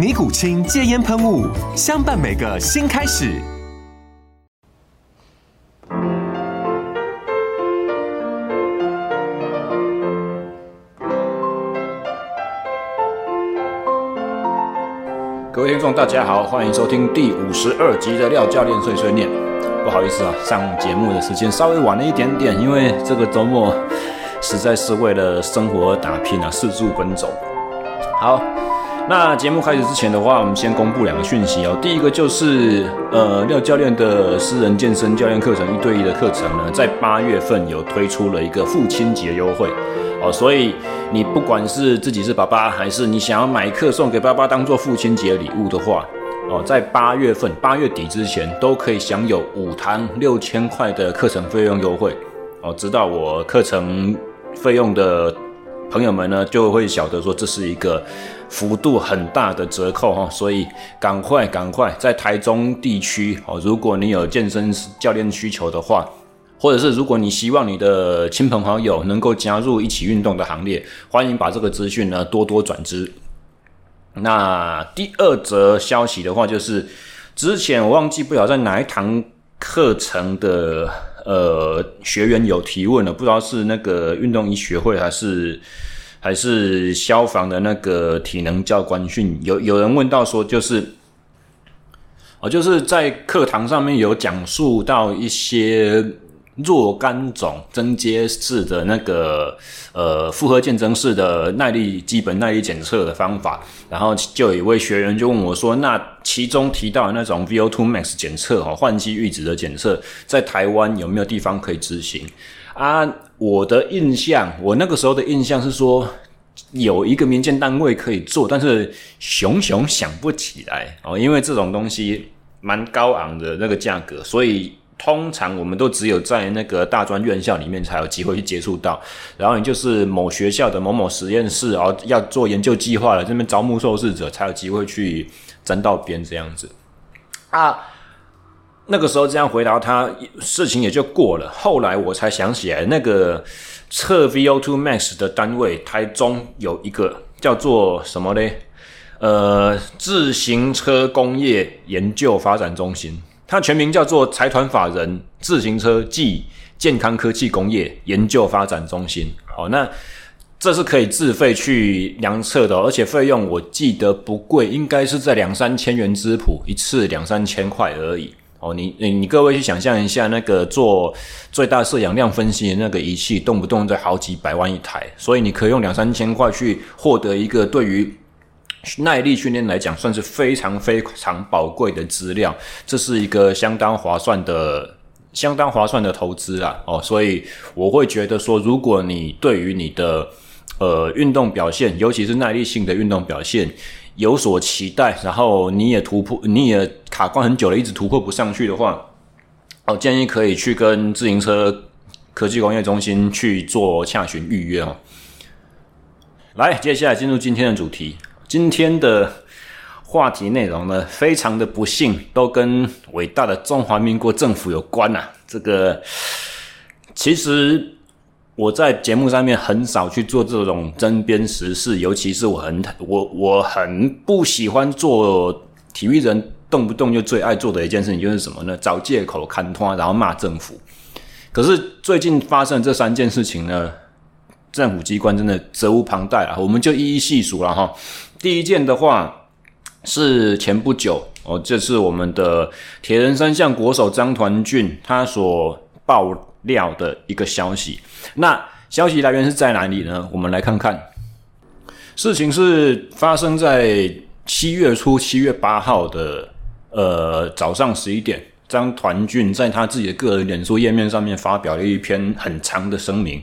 尼古清戒烟喷雾，相伴每个新开始。各位听众，大家好，欢迎收听第五十二集的廖教练碎碎念。不好意思啊，上节目的时间稍微晚了一点点，因为这个周末实在是为了生活打拼啊，四处奔走。好。那节目开始之前的话，我们先公布两个讯息哦。第一个就是，呃，廖教练的私人健身教练课程一对一的课程呢，在八月份有推出了一个父亲节优惠哦，所以你不管是自己是爸爸，还是你想要买课送给爸爸当做父亲节礼物的话，哦，在八月份八月底之前都可以享有五堂六千块的课程费用优惠哦，知道我课程费用的。朋友们呢就会晓得说，这是一个幅度很大的折扣哈，所以赶快赶快在台中地区哦，如果你有健身教练需求的话，或者是如果你希望你的亲朋好友能够加入一起运动的行列，欢迎把这个资讯呢多多转知。那第二则消息的话，就是之前我忘记不晓在哪一堂课程的。呃，学员有提问了，不知道是那个运动医学会还是还是消防的那个体能教官训，有有人问到说，就是哦，就是在课堂上面有讲述到一些。若干种增阶式的那个呃复合健增式的耐力基本耐力检测的方法，然后就有一位学员就问我说：“那其中提到的那种 VO2 max 检测哦，换气阈值的检测，在台湾有没有地方可以执行？”啊，我的印象，我那个时候的印象是说有一个民间单位可以做，但是熊熊想不起来哦，因为这种东西蛮高昂的那个价格，所以。通常我们都只有在那个大专院校里面才有机会去接触到，然后你就是某学校的某某实验室，然后要做研究计划了，这边招募受试者才有机会去沾到边这样子啊。那个时候这样回答他，事情也就过了。后来我才想起来，那个测 VO2 max 的单位，台中有一个叫做什么嘞？呃，自行车工业研究发展中心。它全名叫做财团法人自行车暨健康科技工业研究发展中心。好，那这是可以自费去量测的，而且费用我记得不贵，应该是在两三千元之谱，一次两三千块而已。哦，你你你各位去想象一下，那个做最大摄氧量分析的那个仪器，动不动在好几百万一台，所以你可以用两三千块去获得一个对于。耐力训练来讲，算是非常非常宝贵的资料，这是一个相当划算的、相当划算的投资啊！哦，所以我会觉得说，如果你对于你的呃运动表现，尤其是耐力性的运动表现有所期待，然后你也突破，你也卡关很久了，一直突破不上去的话，我建议可以去跟自行车科技工业中心去做洽询预约哦。来，接下来进入今天的主题。今天的话题内容呢，非常的不幸，都跟伟大的中华民国政府有关啊。这个其实我在节目上面很少去做这种针砭时事，尤其是我很我我很不喜欢做体育人动不动就最爱做的一件事情，就是什么呢？找借口牵拖，然后骂政府。可是最近发生这三件事情呢，政府机关真的责无旁贷啊，我们就一一细数了哈。第一件的话，是前不久哦，这是我们的铁人三项国手张团俊他所爆料的一个消息。那消息来源是在哪里呢？我们来看看，事情是发生在七月初七月八号的呃早上十一点，张团俊在他自己的个人脸书页面上面发表了一篇很长的声明。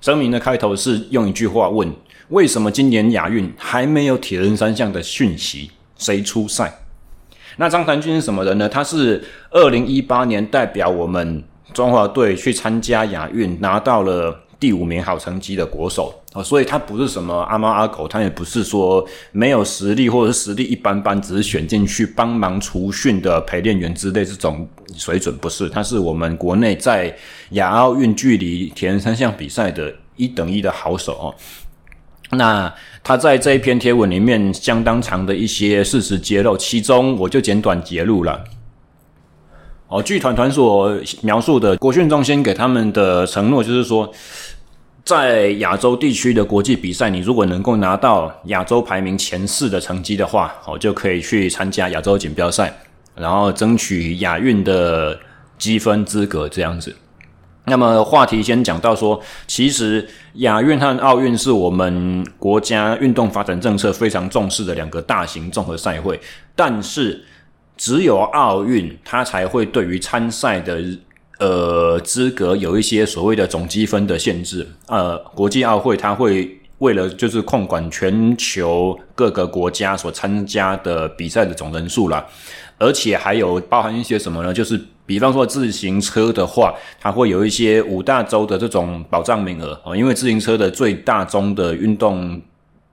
声明的开头是用一句话问：为什么今年亚运还没有铁人三项的讯息？谁出赛？那张团俊是什么人呢？他是二零一八年代表我们中华队去参加亚运，拿到了第五名好成绩的国手啊，所以他不是什么阿猫阿狗，他也不是说没有实力或者是实力一般般，只是选进去帮忙除训的陪练员之类这种水准，不是，他是我们国内在亚奥运距离铁人三项比赛的一等一的好手哦。那他在这一篇贴文里面相当长的一些事实揭露，其中我就简短揭露了。哦，据团团所描述的，国训中心给他们的承诺就是说，在亚洲地区的国际比赛，你如果能够拿到亚洲排名前四的成绩的话，哦，就可以去参加亚洲锦标赛，然后争取亚运的积分资格这样子。那么话题先讲到说，其实亚运和奥运是我们国家运动发展政策非常重视的两个大型综合赛会，但是只有奥运它才会对于参赛的呃资格有一些所谓的总积分的限制。呃，国际奥会它会为了就是控管全球各个国家所参加的比赛的总人数啦，而且还有包含一些什么呢？就是。比方说自行车的话，它会有一些五大洲的这种保障名额哦，因为自行车的最大宗的运动，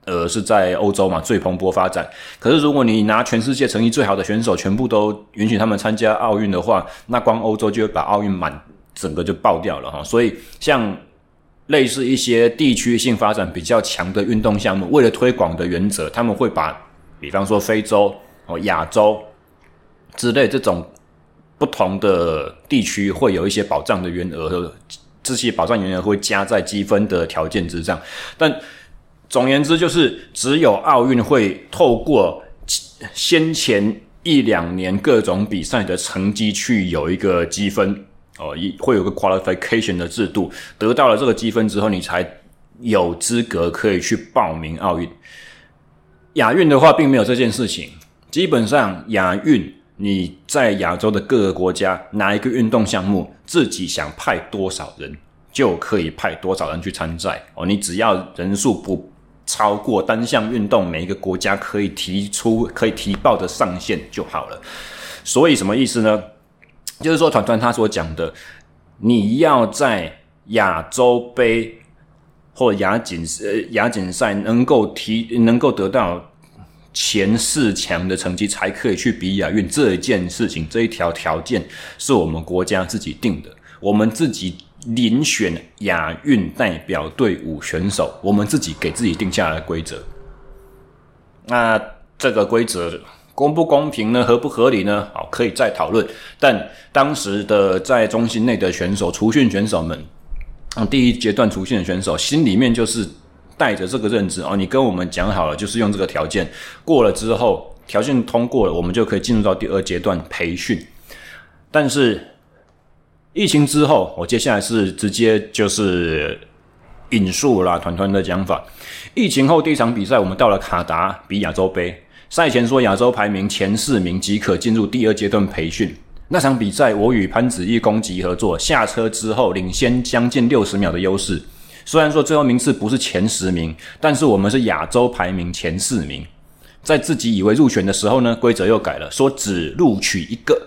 呃，是在欧洲嘛，最蓬勃发展。可是如果你拿全世界成绩最好的选手全部都允许他们参加奥运的话，那光欧洲就会把奥运满整个就爆掉了哈。所以像类似一些地区性发展比较强的运动项目，为了推广的原则，他们会把比方说非洲哦、亚洲之类这种。不同的地区会有一些保障的员额，这些保障员额会加在积分的条件之上。但总言之，就是只有奥运会透过先前一两年各种比赛的成绩去有一个积分哦，一会有个 qualification 的制度，得到了这个积分之后，你才有资格可以去报名奥运。亚运的话，并没有这件事情，基本上亚运。你在亚洲的各个国家，哪一个运动项目自己想派多少人，就可以派多少人去参赛哦。你只要人数不超过单项运动每一个国家可以提出、可以提报的上限就好了。所以什么意思呢？就是说，团团他所讲的，你要在亚洲杯或亚锦呃亚锦赛能够提，能够得到。前四强的成绩才可以去比亚运这一件事情，这一条条件是我们国家自己定的。我们自己遴选亚运代表队伍选手，我们自己给自己定下来的规则。那这个规则公不公平呢？合不合理呢？好，可以再讨论。但当时的在中心内的选手、除训选手们，第一阶段除训的选手心里面就是。带着这个认知哦，你跟我们讲好了，就是用这个条件过了之后，条件通过了，我们就可以进入到第二阶段培训。但是疫情之后，我接下来是直接就是引述啦，团团的讲法。疫情后第一场比赛，我们到了卡达比亚洲杯，赛前说亚洲排名前四名即可进入第二阶段培训。那场比赛，我与潘子毅攻击合作，下车之后领先将近六十秒的优势。虽然说最后名次不是前十名，但是我们是亚洲排名前四名。在自己以为入选的时候呢，规则又改了，说只录取一个，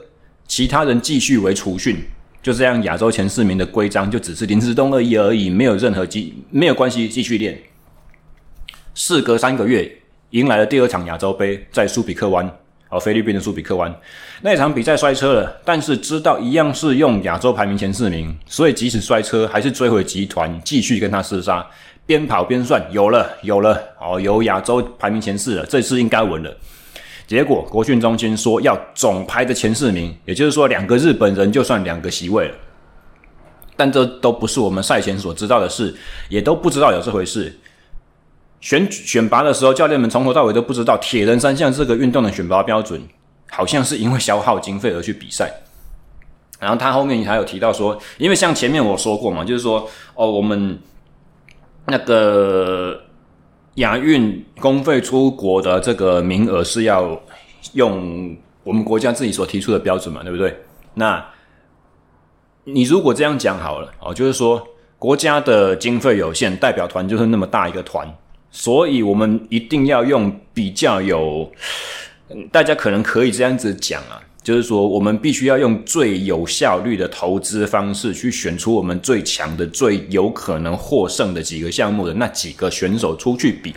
其他人继续为除训。就这样，亚洲前四名的规章就只是临时动而已而已，没有任何机，没有关系，继续练。事隔三个月，迎来了第二场亚洲杯，在苏比克湾。哦，菲律宾的苏比克湾那场比赛摔车了，但是知道一样是用亚洲排名前四名，所以即使摔车，还是追回集团，继续跟他厮杀，边跑边算，有了，有了，哦，有亚洲排名前四了，这次应该稳了。结果国训中心说要总排的前四名，也就是说两个日本人就算两个席位了，但这都不是我们赛前所知道的事，也都不知道有这回事。选选拔的时候，教练们从头到尾都不知道铁人三项这个运动的选拔标准，好像是因为消耗经费而去比赛。然后他后面还有提到说，因为像前面我说过嘛，就是说哦，我们那个亚运公费出国的这个名额是要用我们国家自己所提出的标准嘛，对不对？那你如果这样讲好了哦，就是说国家的经费有限，代表团就是那么大一个团，所以我们一定要用比较有，大家可能可以这样子讲啊。就是说，我们必须要用最有效率的投资方式，去选出我们最强的、最有可能获胜的几个项目的那几个选手出去比。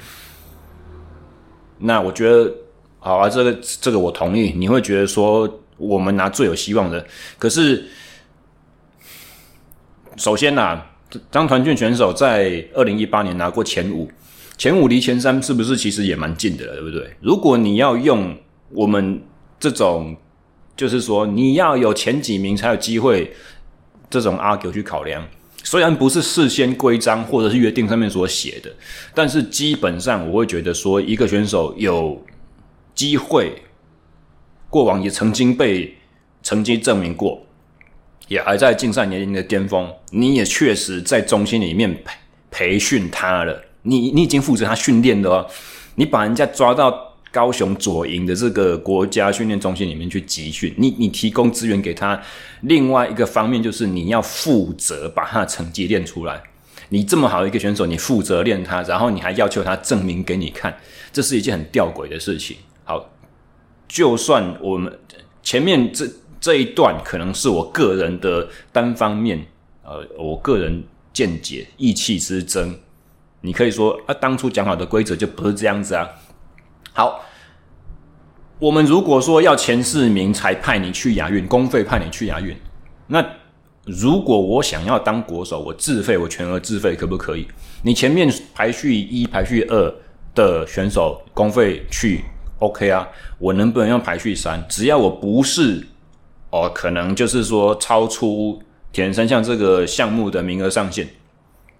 那我觉得，好啊，这个这个我同意。你会觉得说，我们拿最有希望的。可是，首先呐、啊，张团俊选手在二零一八年拿过前五，前五离前三是不是其实也蛮近的，对不对？如果你要用我们这种。就是说，你要有前几名才有机会，这种 argue 去考量。虽然不是事先规章或者是约定上面所写的，但是基本上我会觉得说，一个选手有机会，过往也曾经被成绩证明过，也还在竞赛年龄的巅峰，你也确实在中心里面培培训他了，你你已经负责他训练的哦，你把人家抓到。高雄左营的这个国家训练中心里面去集训，你你提供资源给他。另外一个方面就是你要负责把他的成绩练出来。你这么好一个选手，你负责练他，然后你还要求他证明给你看，这是一件很吊诡的事情。好，就算我们前面这这一段可能是我个人的单方面，呃，我个人见解意气之争，你可以说啊，当初讲好的规则就不是这样子啊。好，我们如果说要前四名才派你去亚运，公费派你去亚运，那如果我想要当国手，我自费，我全额自费，可不可以？你前面排序一、排序二的选手公费去，OK 啊？我能不能用排序三？只要我不是哦，可能就是说超出铁人三项这个项目的名额上限，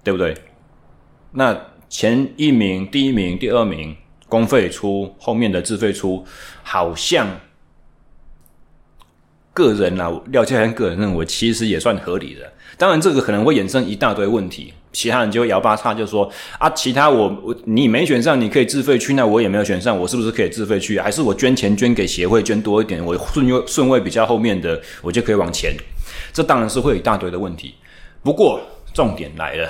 对不对？那前一名、第一名、第二名。公费出，后面的自费出，好像个人啊，廖教练个人认为其实也算合理的。当然，这个可能会衍生一大堆问题，其他人就会摇八叉，就说啊，其他我我你没选上，你可以自费去，那我也没有选上，我是不是可以自费去？还是我捐钱捐给协会，捐多一点，我顺位顺位比较后面的，我就可以往前？这当然是会有一大堆的问题。不过重点来了。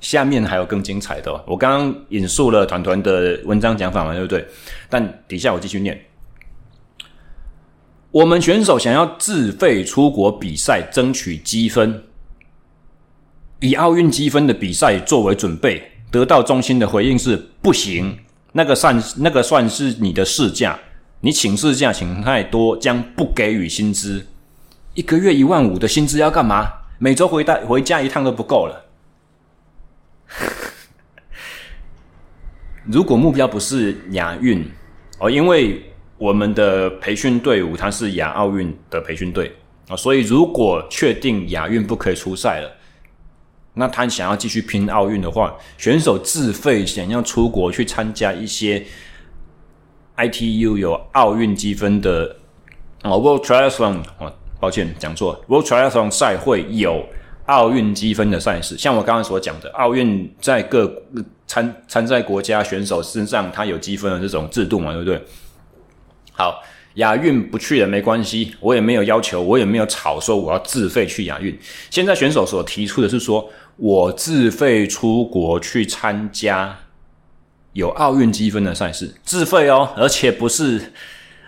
下面还有更精彩的，我刚刚引述了团团的文章讲法嘛，对不对？但底下我继续念：我们选手想要自费出国比赛，争取积分，以奥运积分的比赛作为准备，得到中心的回应是不行，那个算那个算是你的事假，你请事假请太多，将不给予薪资，一个月一万五的薪资要干嘛？每周回带回家一趟都不够了。如果目标不是亚运哦，因为我们的培训队伍它是亚奥运的培训队啊，所以如果确定亚运不可以出赛了，那他想要继续拼奥运的话，选手自费想要出国去参加一些 ITU 有奥运积分的哦，World Triathlon 哦，抱歉讲错，World Triathlon 赛会有。奥运积分的赛事，像我刚刚所讲的，奥运在各参参赛国家选手身上，他有积分的这种制度嘛，对不对？好，亚运不去了没关系，我也没有要求，我也没有吵说我要自费去亚运。现在选手所提出的是说，我自费出国去参加有奥运积分的赛事，自费哦，而且不是，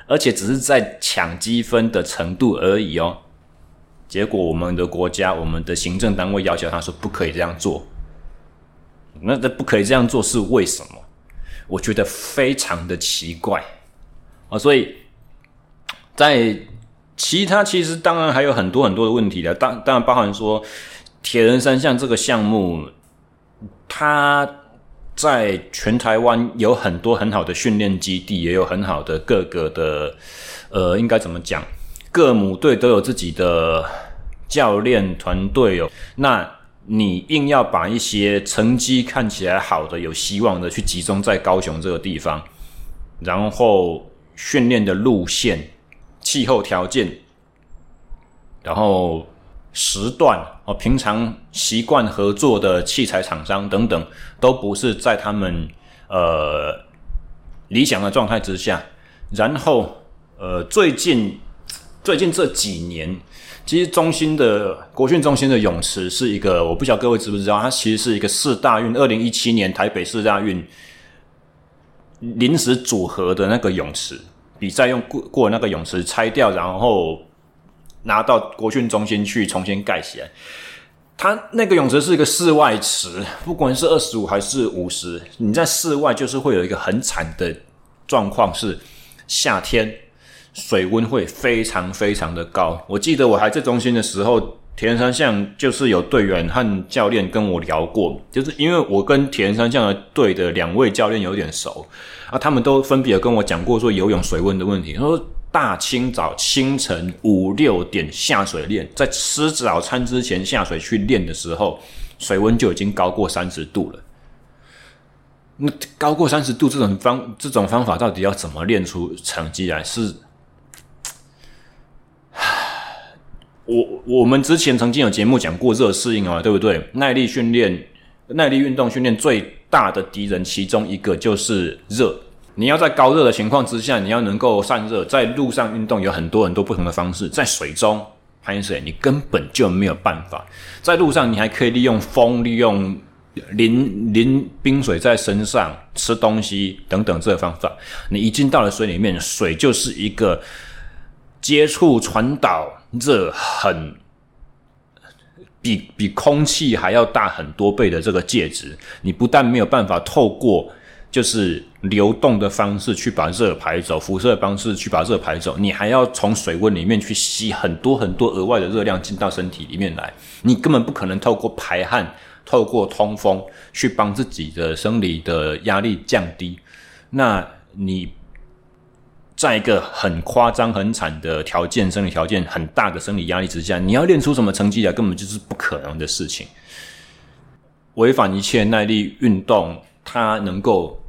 而且只是在抢积分的程度而已哦。结果，我们的国家，我们的行政单位要求他说不可以这样做。那这不可以这样做是为什么？我觉得非常的奇怪啊！所以在其他其实当然还有很多很多的问题的，当当然包含说铁人三项这个项目，它在全台湾有很多很好的训练基地，也有很好的各个的呃，应该怎么讲？各母队都有自己的教练团队哦。那你硬要把一些成绩看起来好的、有希望的去集中在高雄这个地方，然后训练的路线、气候条件，然后时段哦，平常习惯合作的器材厂商等等，都不是在他们呃理想的状态之下。然后呃，最近最近这几年。其实中心的国训中心的泳池是一个，我不晓得各位知不知道，它其实是一个四大运二零一七年台北四大运临时组合的那个泳池，比赛用过过那个泳池拆掉，然后拿到国训中心去重新盖起来。它那个泳池是一个室外池，不管是二十五还是五十，你在室外就是会有一个很惨的状况，是夏天。水温会非常非常的高。我记得我还在中心的时候，铁人三项就是有队员和教练跟我聊过，就是因为我跟铁人三项的队的两位教练有点熟啊，他们都分别跟我讲过说游泳水温的问题。他说大清早清晨五六点下水练，在吃早餐之前下水去练的时候，水温就已经高过三十度了。那高过三十度这种方这种方法到底要怎么练出成绩来？是？我我们之前曾经有节目讲过热适应啊，对不对？耐力训练、耐力运动训练最大的敌人其中一个就是热。你要在高热的情况之下，你要能够散热。在路上运动有很多很多不同的方式，在水中攀水你根本就没有办法。在路上你还可以利用风、利用淋淋冰水在身上、吃东西等等这个方法。你一进到了水里面，水就是一个接触传导。热很比比空气还要大很多倍的这个介质，你不但没有办法透过就是流动的方式去把热排走，辐射的方式去把热排走，你还要从水温里面去吸很多很多额外的热量进到身体里面来，你根本不可能透过排汗、透过通风去帮自己的生理的压力降低，那你。在一个很夸张、很惨的条件、生理条件很大的生理压力之下，你要练出什么成绩来，根本就是不可能的事情。违反一切耐力运动，它能够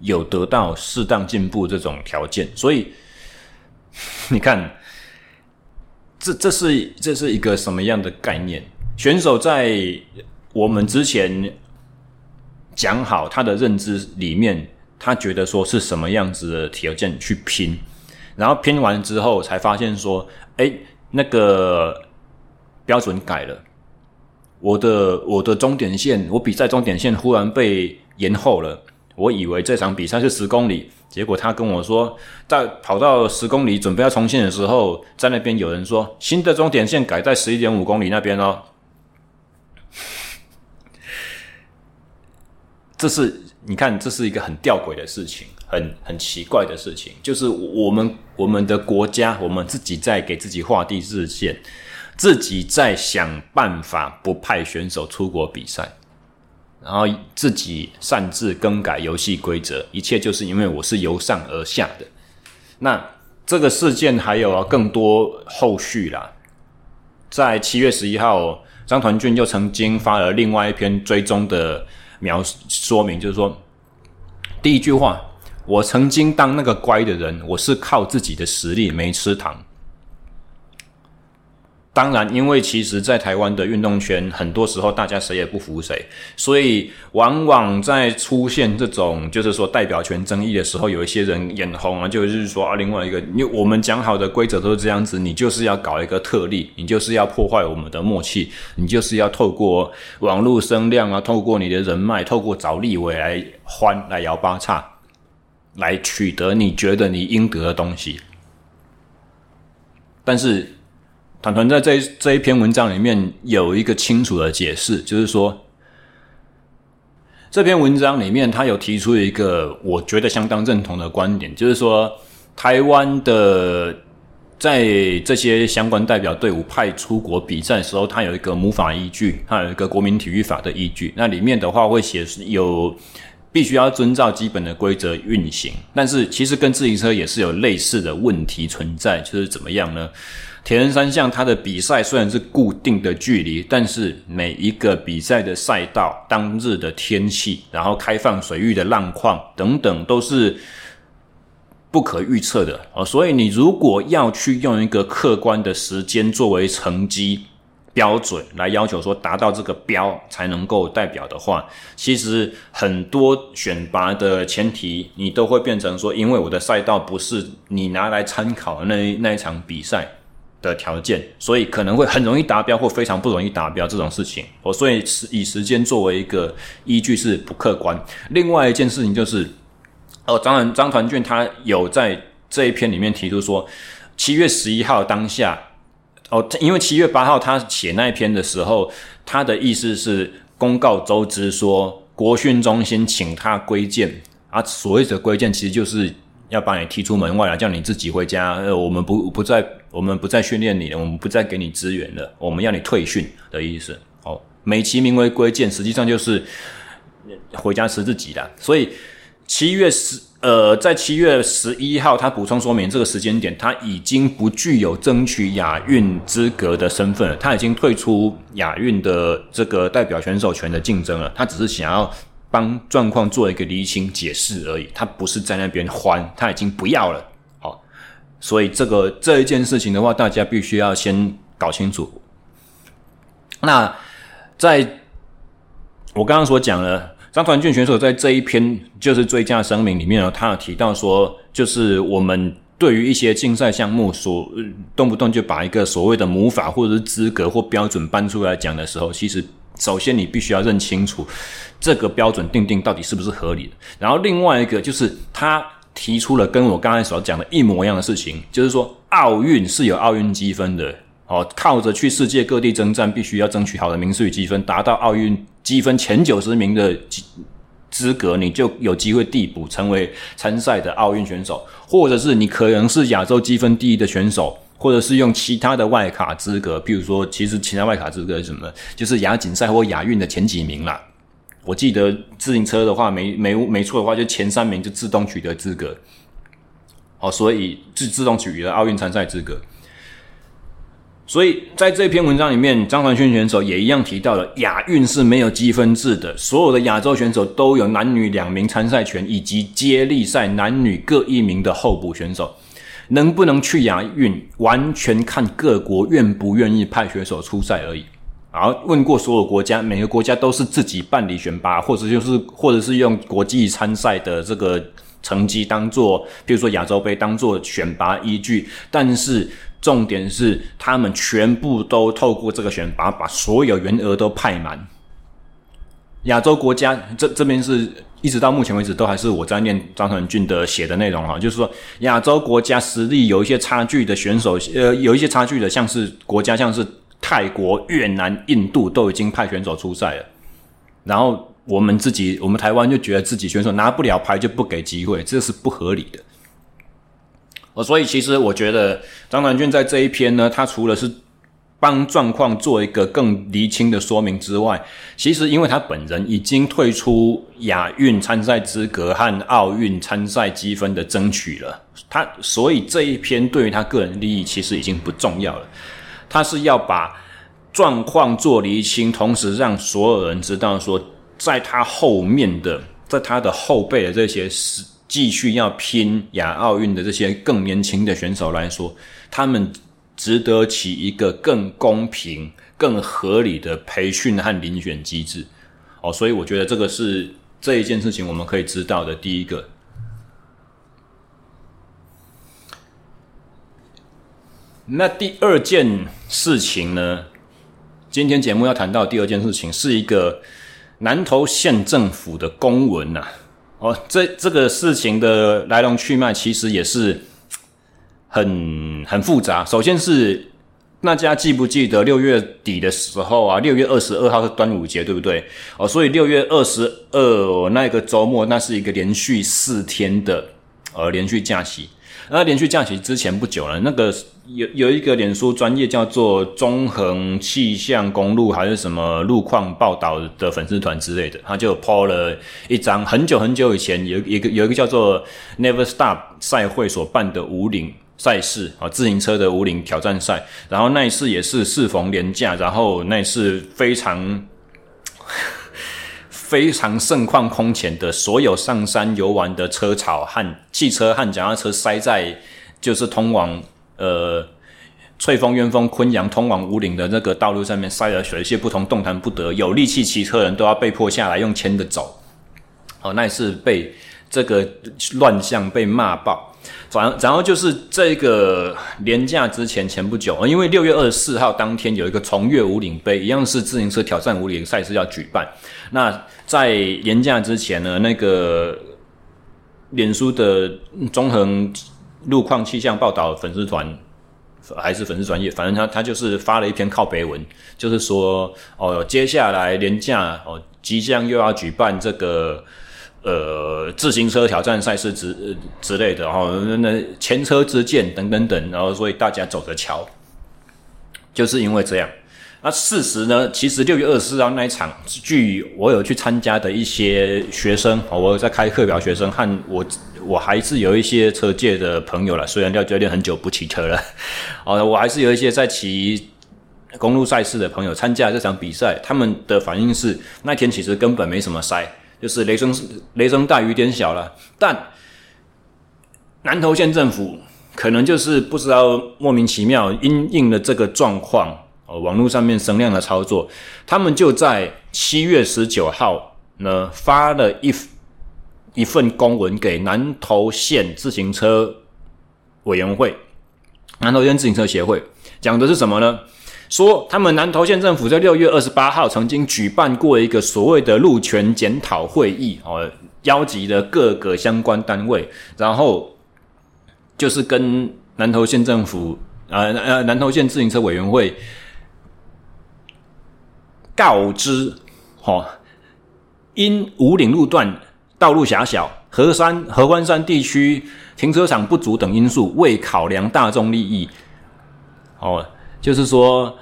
有得到适当进步这种条件，所以 你看，这这是这是一个什么样的概念？选手在我们之前讲好他的认知里面。他觉得说是什么样子的条件去拼，然后拼完之后才发现说，哎，那个标准改了，我的我的终点线，我比赛终点线忽然被延后了。我以为这场比赛是十公里，结果他跟我说，在跑到十公里准备要冲线的时候，在那边有人说新的终点线改在十一点五公里那边哦。这是。你看，这是一个很吊诡的事情，很很奇怪的事情，就是我们我们的国家，我们自己在给自己画地自限，自己在想办法不派选手出国比赛，然后自己擅自更改游戏规则，一切就是因为我是由上而下的。那这个事件还有更多后续啦，在七月十一号，张团俊又曾经发了另外一篇追踪的。描说明就是说，第一句话，我曾经当那个乖的人，我是靠自己的实力没吃糖。当然，因为其实，在台湾的运动圈，很多时候大家谁也不服谁，所以往往在出现这种就是说代表权争议的时候，有一些人眼红啊，就是说啊，另外一个，因为我们讲好的规则都是这样子，你就是要搞一个特例，你就是要破坏我们的默契，你就是要透过网络声量啊，透过你的人脉，透过找立委来欢来摇八叉，来取得你觉得你应得的东西，但是。团团在这这一篇文章里面有一个清楚的解释，就是说，这篇文章里面他有提出一个我觉得相当认同的观点，就是说，台湾的在这些相关代表队伍派出国比赛的时候，他有一个母法依据，他有一个国民体育法的依据，那里面的话会写有必须要遵照基本的规则运行，但是其实跟自行车也是有类似的问题存在，就是怎么样呢？铁人三项它的比赛虽然是固定的距离，但是每一个比赛的赛道、当日的天气，然后开放水域的浪况等等，都是不可预测的哦。所以你如果要去用一个客观的时间作为成绩标准来要求说达到这个标才能够代表的话，其实很多选拔的前提你都会变成说，因为我的赛道不是你拿来参考的那那一场比赛的条件，所以可能会很容易达标或非常不容易达标这种事情。哦，所以以时间作为一个依据是不客观。另外一件事情就是，哦，张张团俊他有在这一篇里面提出说，七月十一号当下。哦，因为七月八号他写那一篇的时候，他的意思是公告周知说，国训中心请他归建啊。所谓的归建，其实就是要把你踢出门外了，叫你自己回家。呃，我们不不再，我们不再训练你了，我们不再给你资源了，我们要你退训的意思。哦，美其名为归建，实际上就是回家吃自己的。所以七月十。呃，在七月十一号，他补充说明这个时间点，他已经不具有争取亚运资格的身份了，他已经退出亚运的这个代表选手权的竞争了。他只是想要帮状况做一个厘清解释而已，他不是在那边欢，他已经不要了。好，所以这个这一件事情的话，大家必须要先搞清楚。那在我刚刚所讲了。张团俊选手在这一篇就是追加声明里面呢，他有提到说，就是我们对于一些竞赛项目所动不动就把一个所谓的母法或者是资格或标准搬出来讲的时候，其实首先你必须要认清楚这个标准定定到底是不是合理的。然后另外一个就是他提出了跟我刚才所讲的一模一样的事情，就是说奥运是有奥运积分的。哦，靠着去世界各地征战，必须要争取好的名次与积分，达到奥运积分前九十名的资格，你就有机会递补成为参赛的奥运选手，或者是你可能是亚洲积分第一的选手，或者是用其他的外卡资格，譬如说，其实其他外卡资格是什么？就是亚锦赛或亚运的前几名啦。我记得自行车的话，没没没错的话，就前三名就自动取得资格。哦，所以自自动取得奥运参赛资格。所以在这篇文章里面，张传轩选手也一样提到了亚运是没有积分制的，所有的亚洲选手都有男女两名参赛权，以及接力赛男女各一名的候补选手，能不能去亚运，完全看各国愿不愿意派选手出赛而已。然后问过所有国家，每个国家都是自己办理选拔，或者就是或者是用国际参赛的这个成绩当做，比如说亚洲杯当做选拔依据，但是。重点是，他们全部都透过这个选拔，把所有员额都派满。亚洲国家这这边是一直到目前为止都还是我在念张传俊的写的内容哈，就是说亚洲国家实力有一些差距的选手，呃，有一些差距的，像是国家像是泰国、越南、印度都已经派选手出赛了，然后我们自己，我们台湾就觉得自己选手拿不了牌就不给机会，这是不合理的。哦，所以其实我觉得张传俊在这一篇呢，他除了是帮状况做一个更厘清的说明之外，其实因为他本人已经退出亚运参赛资格和奥运参赛积分的争取了，他所以这一篇对于他个人利益其实已经不重要了。他是要把状况做厘清，同时让所有人知道说，在他后面的，在他的后辈的这些是。继续要拼亚奥运的这些更年轻的选手来说，他们值得起一个更公平、更合理的培训和遴选机制。哦，所以我觉得这个是这一件事情我们可以知道的第一个。那第二件事情呢？今天节目要谈到第二件事情是一个南投县政府的公文呐、哦，这这个事情的来龙去脉其实也是很很复杂。首先是大家记不记得六月底的时候啊，六月二十二号是端午节，对不对？哦，所以六月二十二那个周末，那是一个连续四天的呃连续假期。那连续假期之前不久了，那个有有一个脸书专业叫做中横气象公路还是什么路况报道的粉丝团之类的，他就 po 了一张很久很久以前有一个有一个叫做 Never Stop 赛会所办的五岭赛事啊，自行车的武岭挑战赛，然后那一次也是适逢连假，然后那一次非常 非常盛况空前的，所有上山游玩的车潮和汽车和脚踏车塞在就是通往呃。翠峰、鸢峰、昆阳通往武岭的那个道路上面塞了水，泄不同动弹不得，有力气骑车人都要被迫下来用牵的走。哦，那一次被这个乱象被骂爆。反然后就是这个年假之前前不久，因为六月二十四号当天有一个重越武岭杯，一样是自行车挑战武岭赛事要举办。那在年假之前呢，那个脸书的中横路况气象报道粉丝团。还是粉丝专业，反正他他就是发了一篇靠北文，就是说哦，接下来年假哦，即将又要举办这个呃自行车挑战赛事之之类的，然后那前车之鉴等等等，然后所以大家走着瞧，就是因为这样。那事实呢，其实六月二十四号那一场，据我有去参加的一些学生，我有在开课表学生和我。我还是有一些车界的朋友了，虽然廖教练很久不骑车了，哦，我还是有一些在骑公路赛事的朋友参加这场比赛，他们的反应是那天其实根本没什么塞，就是雷声雷声大雨点小了。但南投县政府可能就是不知道莫名其妙因应了这个状况，哦，网络上面声量的操作，他们就在七月十九号呢发了一。一份公文给南投县自行车委员会、南投县自行车协会，讲的是什么呢？说他们南投县政府在六月二十八号曾经举办过一个所谓的路权检讨会议，哦，邀集了各个相关单位，然后就是跟南投县政府，呃呃，南投县自行车委员会告知，哦，因五岭路段。道路狭小，合山合欢山地区停车场不足等因素，未考量大众利益。哦，就是说，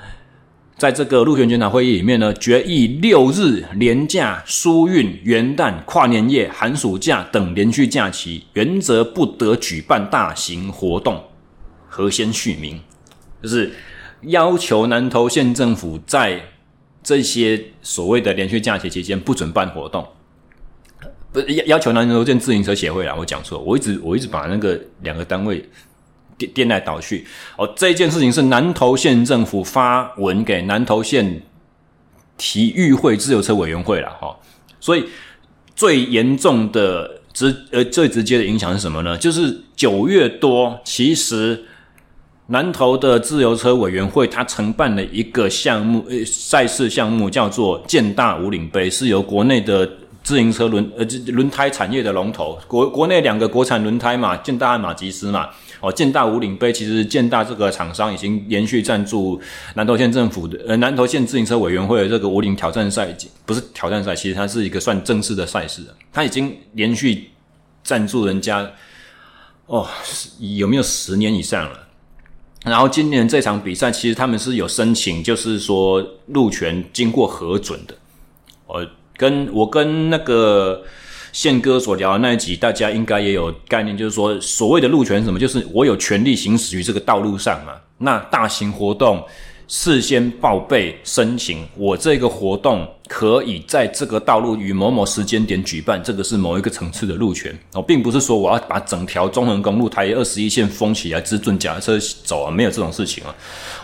在这个路权检讨会议里面呢，决议六日连假、疏运、元旦、跨年夜、寒暑假等连续假期，原则不得举办大型活动。何先续名，就是要求南投县政府在这些所谓的连续假期期间不准办活动。不要要求南投县自行车协会啦，我讲错，我一直我一直把那个两个单位颠颠来倒去。哦，这一件事情是南投县政府发文给南投县体育会自由车委员会了。哈、哦。所以最严重的直呃最直接的影响是什么呢？就是九月多，其实南投的自由车委员会他承办了一个项目呃赛事项目，叫做建大五岭杯，是由国内的。自行车轮呃，轮胎产业的龙头，国国内两个国产轮胎嘛，建大和马吉斯嘛。哦，建大五岭杯其实建大这个厂商已经连续赞助南投县政府的呃南投县自行车委员会的这个五岭挑战赛，不是挑战赛，其实它是一个算正式的赛事。它已经连续赞助人家哦，有没有十年以上了？然后今年这场比赛其实他们是有申请，就是说路权经过核准的，我。跟我跟那个宪哥所聊的那一集，大家应该也有概念，就是说所谓的路权什么，就是我有权利行驶于这个道路上嘛。那大型活动事先报备申请，我这个活动可以在这个道路与某某时间点举办，这个是某一个层次的路权哦，并不是说我要把整条中横公路台二十一线封起来，只准脚踏车走啊，没有这种事情啊。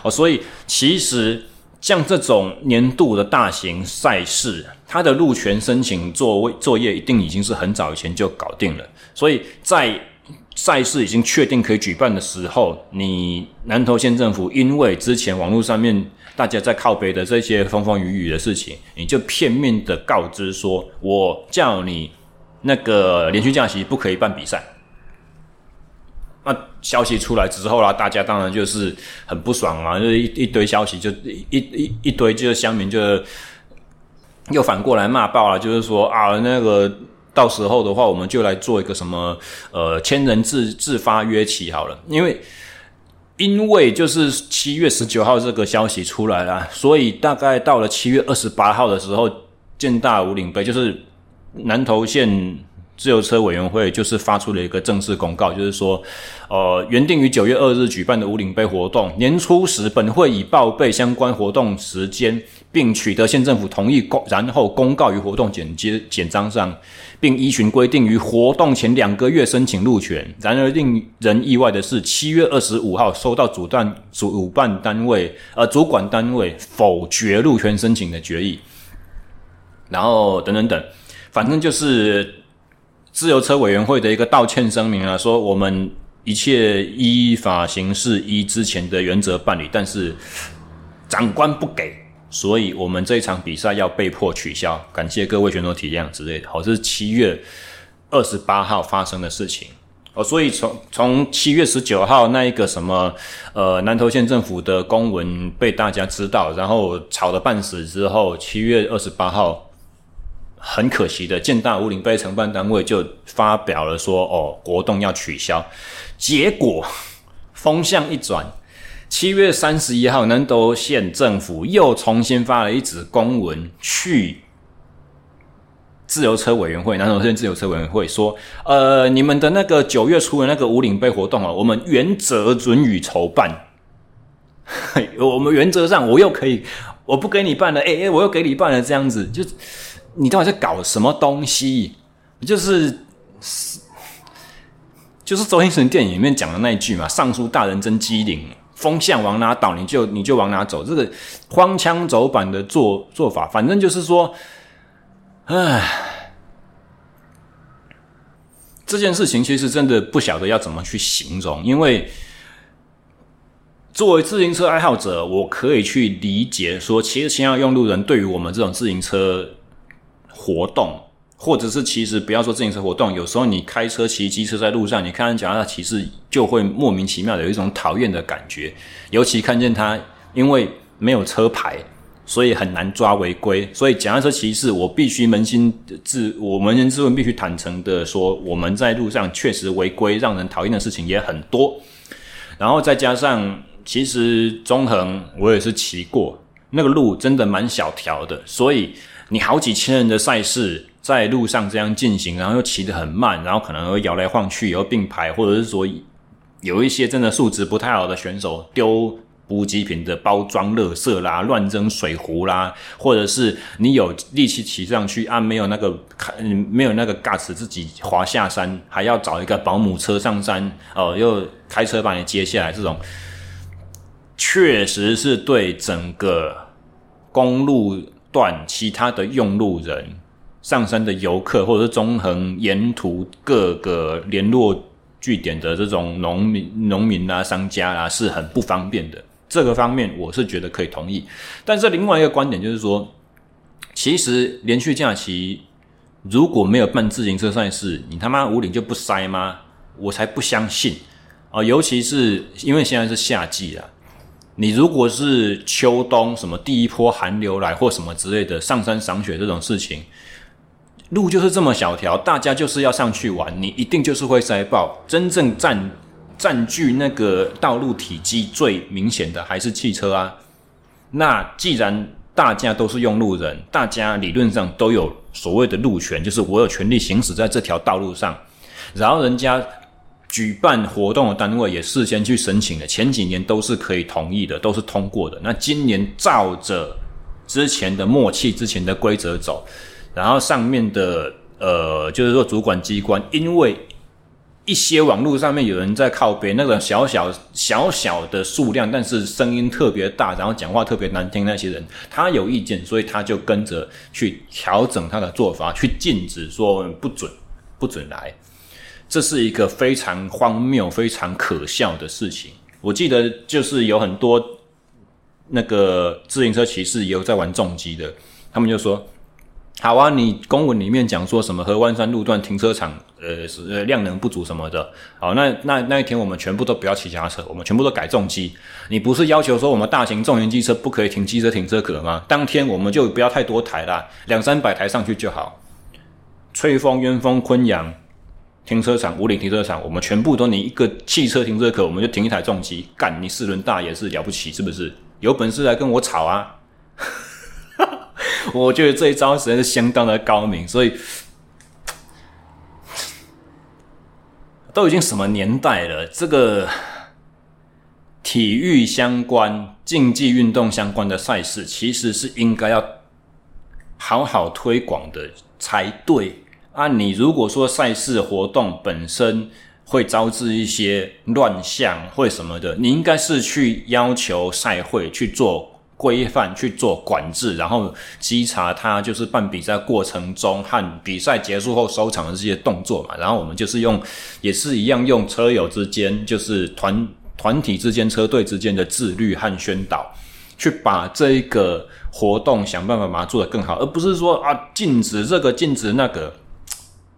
哦，所以其实。像这种年度的大型赛事，他的路权申请作为作业一定已经是很早以前就搞定了。所以在赛事已经确定可以举办的时候，你南投县政府因为之前网络上面大家在靠北的这些风风雨雨的事情，你就片面的告知说，我叫你那个连续假期不可以办比赛。那消息出来之后啦，大家当然就是很不爽啊，就是一一堆消息，就一一一堆就是乡民就又反过来骂爆了，就是说啊，那个到时候的话，我们就来做一个什么呃千人自自发约起好了，因为因为就是七月十九号这个消息出来了，所以大概到了七月二十八号的时候，建大五岭杯就是南投县自由车委员会就是发出了一个正式公告，就是说，呃，原定于九月二日举办的五岭杯活动，年初时本会已报备相关活动时间，并取得县政府同意公，然后公告于活动简介简章上，并依循规定于活动前两个月申请入权。然而令人意外的是，七月二十五号收到主办主办单位呃主管单位否决入权申请的决议，然后等等等，反正就是。自由车委员会的一个道歉声明啊，说我们一切依法行事，依之前的原则办理，但是长官不给，所以我们这一场比赛要被迫取消。感谢各位选手体谅之类的。好，这是七月二十八号发生的事情哦，所以从从七月十九号那一个什么呃南投县政府的公文被大家知道，然后吵得半死之后，七月二十八号。很可惜的，建大五岭杯承办单位就发表了说，哦，活动要取消。结果风向一转，七月三十一号，南投县政府又重新发了一纸公文去自由车委员会，南投县自由车委员会说，呃，你们的那个九月初的那个武岭杯活动啊，我们原则准予筹办。我们原则上，我又可以，我不给你办了，哎哎，我又给你办了，这样子就。你到底在搞什么东西？就是就是周星驰电影里面讲的那一句嘛，“尚书大人真机灵，风向往哪倒，你就你就往哪走。”这个荒腔走板的做做法，反正就是说，唉，这件事情其实真的不晓得要怎么去形容，因为作为自行车爱好者，我可以去理解说，其实先要用路人对于我们这种自行车。活动，或者是其实不要说自行车活动，有时候你开车骑机车在路上，你看见脚踏骑士就会莫名其妙的有一种讨厌的感觉。尤其看见他因为没有车牌，所以很难抓违规。所以脚踏车骑士，我必须扪心自我扪心自问，必须坦诚的说，我们在路上确实违规，让人讨厌的事情也很多。然后再加上，其实中横我也是骑过，那个路真的蛮小条的，所以。你好几千人的赛事在路上这样进行，然后又骑得很慢，然后可能会摇来晃去，然后并排，或者是说有一些真的素质不太好的选手丢补给品的包装垃圾啦，乱扔水壶啦，或者是你有力气骑上去啊，没有那个开，没有那个 gas 自己滑下山，还要找一个保姆车上山，哦，又开车把你接下来，这种确实是对整个公路。段其他的用路人上山的游客，或者是中横沿途各个联络据点的这种农民、农民啊、商家啊，是很不方便的。这个方面我是觉得可以同意。但是另外一个观点就是说，其实连续假期如果没有办自行车赛事，你他妈五岭就不塞吗？我才不相信啊！尤其是因为现在是夏季啊。你如果是秋冬什么第一波寒流来或什么之类的上山赏雪这种事情，路就是这么小条，大家就是要上去玩，你一定就是会塞爆。真正占占据那个道路体积最明显的还是汽车啊。那既然大家都是用路人，大家理论上都有所谓的路权，就是我有权利行驶在这条道路上，然后人家。举办活动的单位也事先去申请了，前几年都是可以同意的，都是通过的。那今年照着之前的默契、之前的规则走，然后上面的呃，就是说主管机关，因为一些网络上面有人在靠边，那个小小小小的数量，但是声音特别大，然后讲话特别难听，那些人他有意见，所以他就跟着去调整他的做法，去禁止说不准不准来。这是一个非常荒谬、非常可笑的事情。我记得就是有很多那个自行车骑士也有在玩重机的，他们就说：“好啊，你公文里面讲说什么合欢山路段停车场呃是呃量能不足什么的，好，那那那一天我们全部都不要骑脚踏车，我们全部都改重机。你不是要求说我们大型重型机车不可以停机车停车格吗？当天我们就不要太多台啦，两三百台上去就好。翠峰、元丰、昆阳。”停车场，五岭停车场，我们全部都你一个汽车停车格，我们就停一台重机，干你四轮大也是了不起，是不是？有本事来跟我吵啊！我觉得这一招实在是相当的高明，所以都已经什么年代了？这个体育相关、竞技运动相关的赛事，其实是应该要好好推广的才对。啊，你如果说赛事活动本身会招致一些乱象或什么的，你应该是去要求赛会去做。规范去做管制，然后稽查他就是办比赛过程中和比赛结束后收场的这些动作嘛。然后我们就是用，也是一样用车友之间，就是团团体之间、车队之间的自律和宣导，去把这一个活动想办法把它做得更好，而不是说啊禁止这个禁止那个。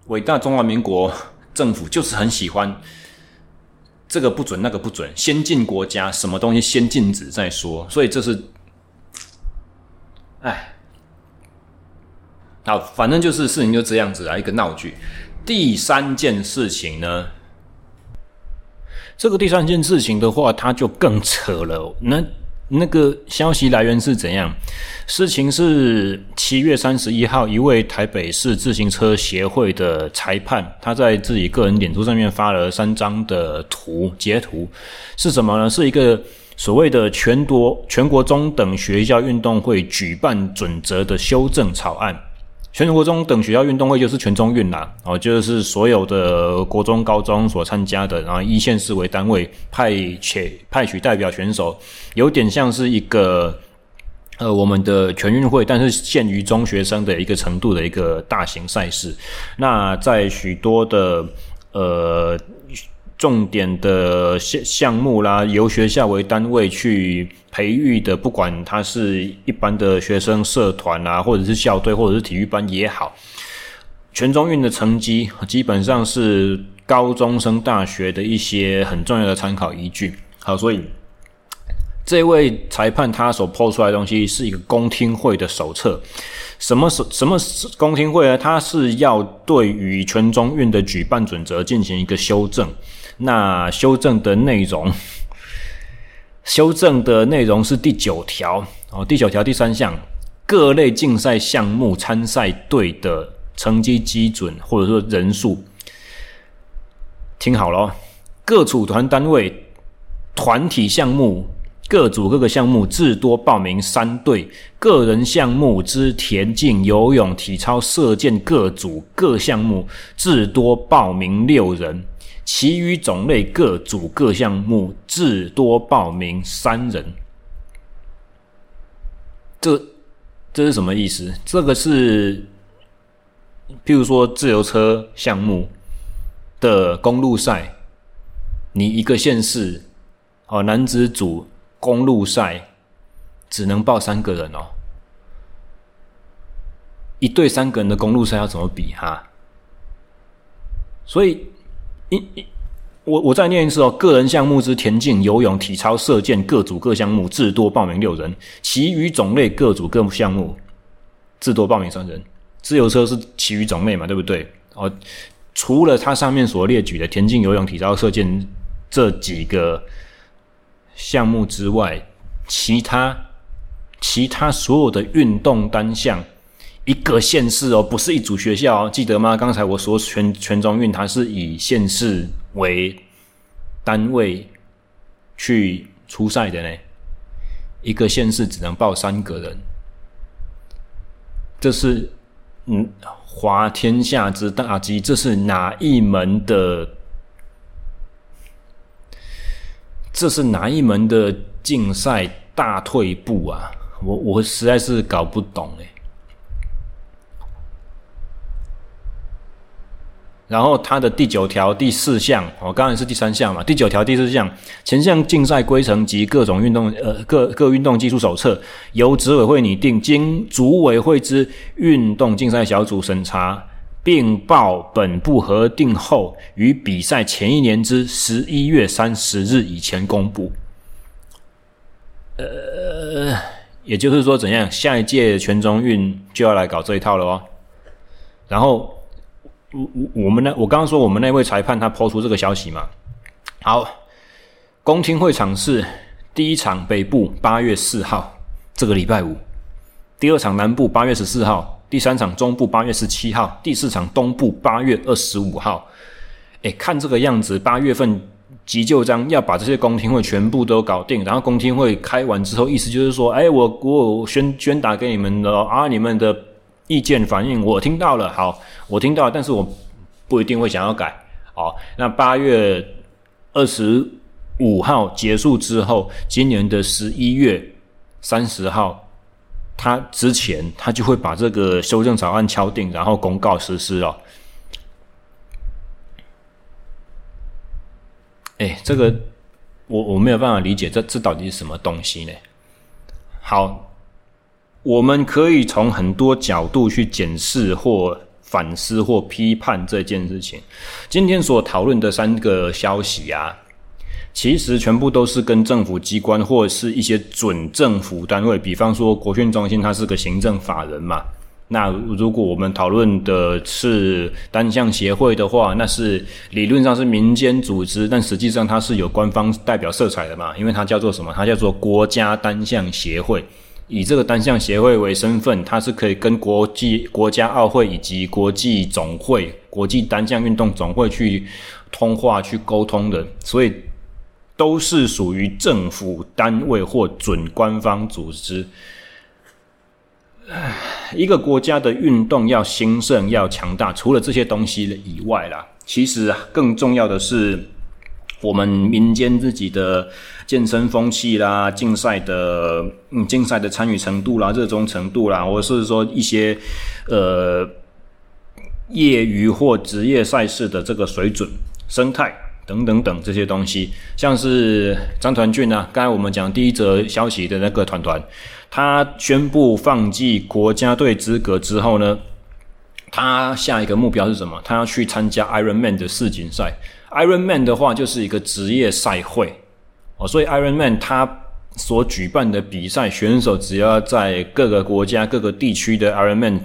伟大中华民国政府就是很喜欢这个不准那个不准，先进国家什么东西先禁止再说，所以这是。哎，好，反正就是事情就这样子啊，一个闹剧。第三件事情呢，这个第三件事情的话，它就更扯了。那那个消息来源是怎样？事情是七月三十一号，一位台北市自行车协会的裁判，他在自己个人脸书上面发了三张的图截图，是什么呢？是一个。所谓的全国全国中等学校运动会举办准则的修正草案，全国中等学校运动会就是全中运啦，哦，就是所有的国中高中所参加的，然后以县市为单位派遣派取代表选手，有点像是一个呃我们的全运会，但是限于中学生的一个程度的一个大型赛事。那在许多的呃。重点的项项目啦，由学校为单位去培育的，不管他是一般的学生社团啊，或者是校队，或者是体育班也好，全中运的成绩基本上是高中升大学的一些很重要的参考依据。好，所以这位裁判他所抛出来的东西是一个公听会的手册。什么什什么公听会呢？他是要对于全中运的举办准则进行一个修正。那修正的内容，修正的内容是第九条哦，第九条第三项，各类竞赛项目参赛队的成绩基准或者说人数，听好了，各组团单位团体项目各组各个项目至多报名三队，个人项目之田径、游泳、体操、射箭各组各项目至多报名六人。其余种类各组各项目至多报名三人。这这是什么意思？这个是，譬如说自由车项目的公路赛，你一个县市哦，男子组公路赛只能报三个人哦，一队三个人的公路赛要怎么比哈？所以。一一，我我再念一次哦。个人项目之田径、游泳、体操、射箭各组各项目，至多报名六人；其余种类各组各项目，至多报名三人。自由车是其余种类嘛，对不对？哦，除了它上面所列举的田径、游泳、体操、射箭这几个项目之外，其他其他所有的运动单项。一个县市哦，不是一组学校哦，记得吗？刚才我说全全中运，它是以县市为单位去出赛的呢。一个县市只能报三个人，这是嗯，滑天下之大稽，这是哪一门的？这是哪一门的竞赛大退步啊？我我实在是搞不懂诶。然后它的第九条第四项，我刚才是第三项嘛？第九条第四项，前项竞赛规程及各种运动呃各各运动技术手册，由执委会拟定，经组委会之运动竞赛小组审查，并报本部核定后，于比赛前一年之十一月三十日以前公布。呃，也就是说怎样？下一届全中运就要来搞这一套了哦。然后。我我我们呢？我刚刚说我们那位裁判他抛出这个消息嘛？好，公听会场是第一场北部八月四号，这个礼拜五；第二场南部八月十四号；第三场中部八月十七号；第四场东部八月二十五号。哎，看这个样子，八月份急就章要把这些公听会全部都搞定，然后公听会开完之后，意思就是说，哎，我我宣宣达给你们的啊，你们的意见反应我听到了，好，我听到，但是我不一定会想要改。好，那八月二十五号结束之后，今年的十一月三十号，他之前他就会把这个修正草案敲定，然后公告实施了。哎，这个我我没有办法理解，这这到底是什么东西呢？好，我们可以从很多角度去检视或。反思或批判这件事情，今天所讨论的三个消息啊，其实全部都是跟政府机关或者是一些准政府单位，比方说国训中心，它是个行政法人嘛。那如果我们讨论的是单项协会的话，那是理论上是民间组织，但实际上它是有官方代表色彩的嘛，因为它叫做什么？它叫做国家单项协会。以这个单项协会为身份，它是可以跟国际国家奥会以及国际总会、国际单项运动总会去通话、去沟通的，所以都是属于政府单位或准官方组织。一个国家的运动要兴盛、要强大，除了这些东西以外啦，其实更重要的是我们民间自己的。健身风气啦，竞赛的嗯，竞赛的参与程度啦，热衷程度啦，或者是说一些呃业余或职业赛事的这个水准、生态等等等这些东西，像是张团俊啊，刚才我们讲第一则消息的那个团团，他宣布放弃国家队资格之后呢，他下一个目标是什么？他要去参加 Ironman 的世锦赛。Ironman 的话，就是一个职业赛会。哦，所以 Ironman 他所举办的比赛，选手只要在各个国家、各个地区的 Ironman